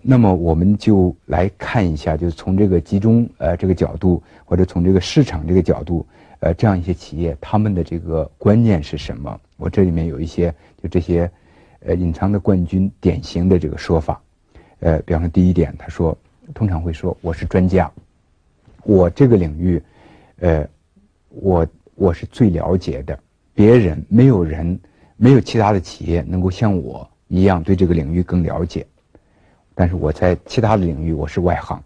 那么我们就来看一下，就是从这个集中呃这个角度，或者从这个市场这个角度，呃这样一些企业他们的这个观念是什么？我这里面有一些就这些呃隐藏的冠军典型的这个说法，呃，比方说第一点，他说通常会说我是专家，我这个领域，呃，我我是最了解的，别人没有人没有其他的企业能够像我一样对这个领域更了解。但是我在其他的领域我是外行，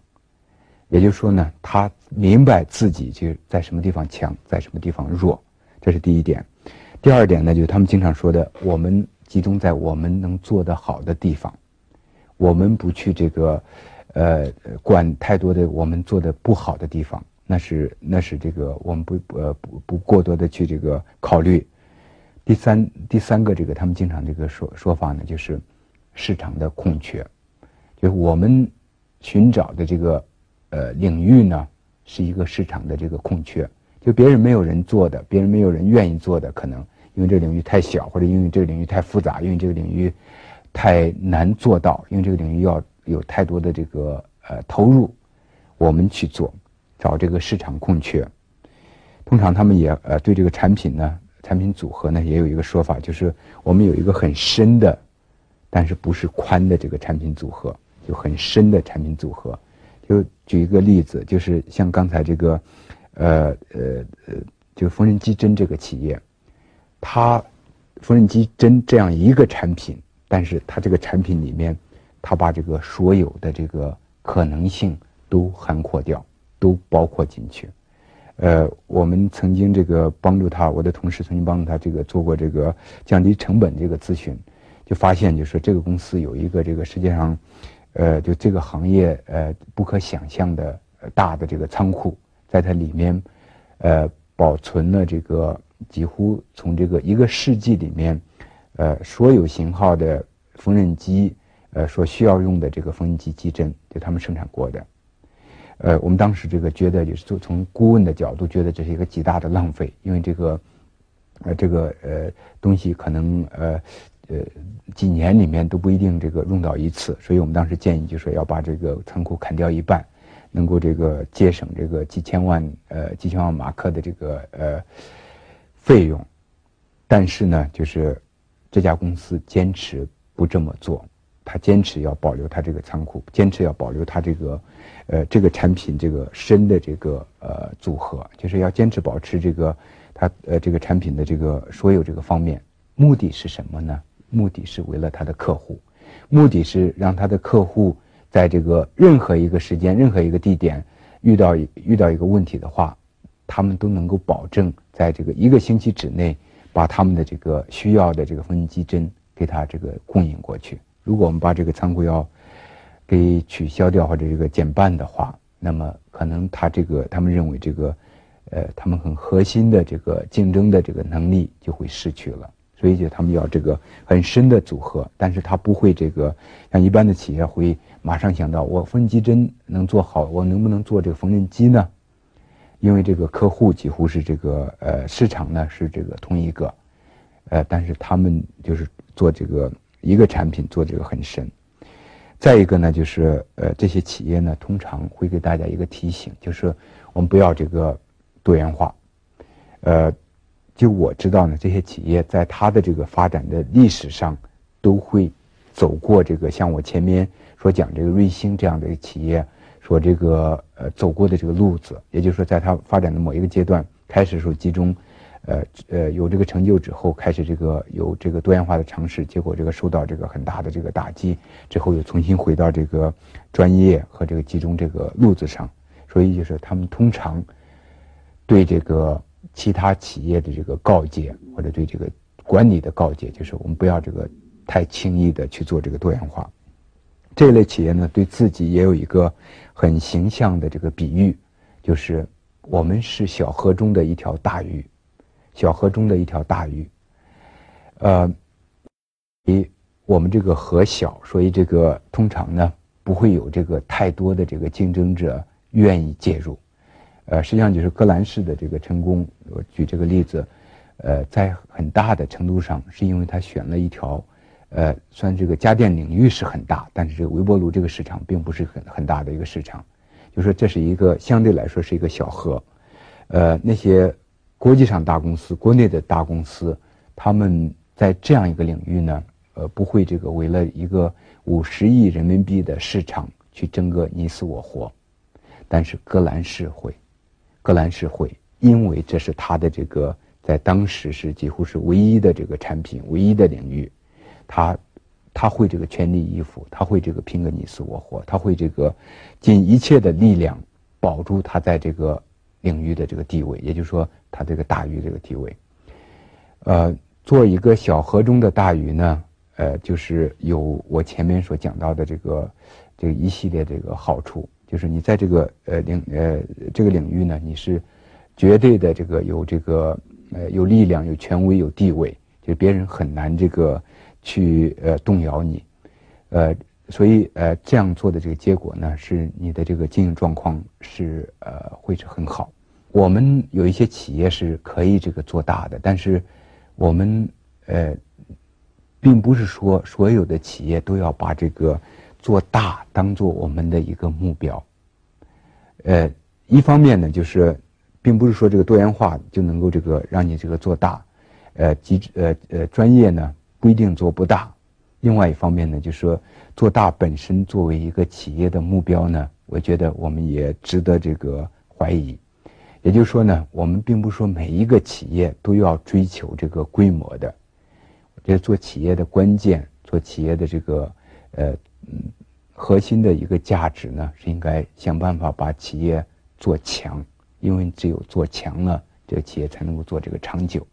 也就是说呢，他明白自己就在什么地方强，在什么地方弱，这是第一点。第二点呢，就是他们经常说的，我们集中在我们能做得好的地方，我们不去这个，呃，管太多的我们做的不好的地方，那是那是这个我们不呃不不过多的去这个考虑。第三第三个这个他们经常这个说说法呢，就是市场的空缺。就是我们寻找的这个呃领域呢，是一个市场的这个空缺，就别人没有人做的，别人没有人愿意做的，可能因为这个领域太小，或者因为这个领域太复杂，因为这个领域太难做到，因为这个领域要有太多的这个呃投入，我们去做，找这个市场空缺。通常他们也呃对这个产品呢，产品组合呢也有一个说法，就是我们有一个很深的，但是不是宽的这个产品组合。就很深的产品组合，就举一个例子，就是像刚才这个，呃呃呃，就缝纫机针这个企业，它缝纫机针这样一个产品，但是它这个产品里面，它把这个所有的这个可能性都涵括掉，都包括进去。呃，我们曾经这个帮助他，我的同事曾经帮助他这个做过这个降低成本这个咨询，就发现就是这个公司有一个这个世界上。呃，就这个行业，呃，不可想象的大的这个仓库，在它里面，呃，保存了这个几乎从这个一个世纪里面，呃，所有型号的缝纫机，呃，所需要用的这个缝纫机机针，就他们生产过的。呃，我们当时这个觉得，就是从从顾问的角度，觉得这是一个极大的浪费，因为这个，呃，这个呃东西可能呃。呃，几年里面都不一定这个用到一次，所以我们当时建议就说要把这个仓库砍掉一半，能够这个节省这个几千万呃几千万马克的这个呃费用。但是呢，就是这家公司坚持不这么做，他坚持要保留他这个仓库，坚持要保留他这个呃这个产品这个深的这个呃组合，就是要坚持保持这个他呃这个产品的这个所有这个方面，目的是什么呢？目的是为了他的客户，目的是让他的客户在这个任何一个时间、任何一个地点遇到遇到一个问题的话，他们都能够保证在这个一个星期之内把他们的这个需要的这个缝纫机针给他这个供应过去。如果我们把这个仓库要给取消掉或者这个减半的话，那么可能他这个他们认为这个呃他们很核心的这个竞争的这个能力就会失去了。所以就他们要这个很深的组合，但是他不会这个像一般的企业会马上想到我缝纫机针能做好，我能不能做这个缝纫机呢？因为这个客户几乎是这个呃市场呢是这个同一个，呃，但是他们就是做这个一个产品做这个很深。再一个呢，就是呃这些企业呢通常会给大家一个提醒，就是我们不要这个多元化，呃。就我知道呢，这些企业在它的这个发展的历史上，都会走过这个像我前面所讲这个瑞星这样的企业所这个呃走过的这个路子。也就是说，在它发展的某一个阶段开始时候集中，呃呃有这个成就之后，开始这个有这个多元化的尝试，结果这个受到这个很大的这个打击，之后又重新回到这个专业和这个集中这个路子上。所以就是他们通常对这个。其他企业的这个告诫，或者对这个管理的告诫，就是我们不要这个太轻易的去做这个多元化。这类企业呢，对自己也有一个很形象的这个比喻，就是我们是小河中的一条大鱼，小河中的一条大鱼。呃，以我们这个河小，所以这个通常呢不会有这个太多的这个竞争者愿意介入。呃，实际上就是格兰仕的这个成功。我举这个例子，呃，在很大的程度上是因为他选了一条，呃，虽然这个家电领域是很大，但是这个微波炉这个市场并不是很很大的一个市场，就说这是一个相对来说是一个小河，呃，那些国际上大公司、国内的大公司，他们在这样一个领域呢，呃，不会这个为了一个五十亿人民币的市场去争个你死我活，但是格兰仕会，格兰仕会，因为这是他的这个在当时是几乎是唯一的这个产品，唯一的领域。他他会这个全力以赴，他会这个拼个你死我活，他会这个尽一切的力量保住他在这个领域的这个地位，也就是说，他这个大鱼这个地位。呃，做一个小河中的大鱼呢，呃，就是有我前面所讲到的这个这一系列这个好处，就是你在这个呃领呃这个领域呢，你是绝对的这个有这个呃有力量、有权威、有地位，就别人很难这个。去呃动摇你，呃，所以呃这样做的这个结果呢，是你的这个经营状况是呃会是很好。我们有一些企业是可以这个做大的，但是我们呃并不是说所有的企业都要把这个做大当做我们的一个目标。呃，一方面呢，就是并不是说这个多元化就能够这个让你这个做大，呃，机呃呃专业呢。不一定做不大，另外一方面呢，就是说做大本身作为一个企业的目标呢，我觉得我们也值得这个怀疑。也就是说呢，我们并不是说每一个企业都要追求这个规模的。我觉得做企业的关键，做企业的这个呃嗯核心的一个价值呢，是应该想办法把企业做强，因为只有做强了，这个企业才能够做这个长久。